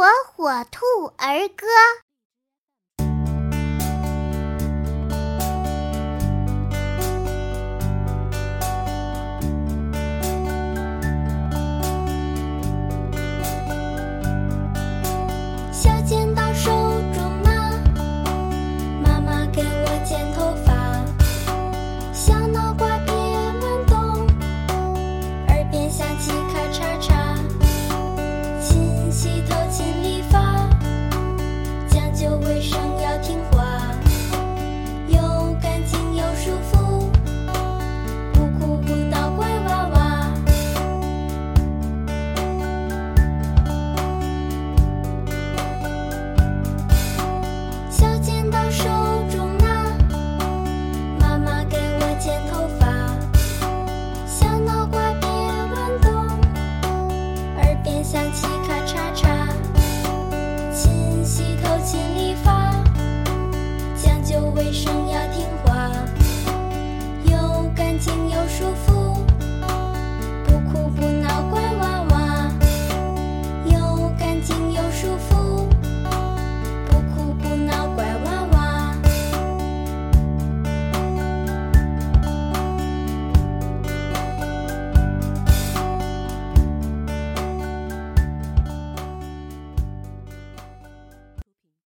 火火兔儿歌。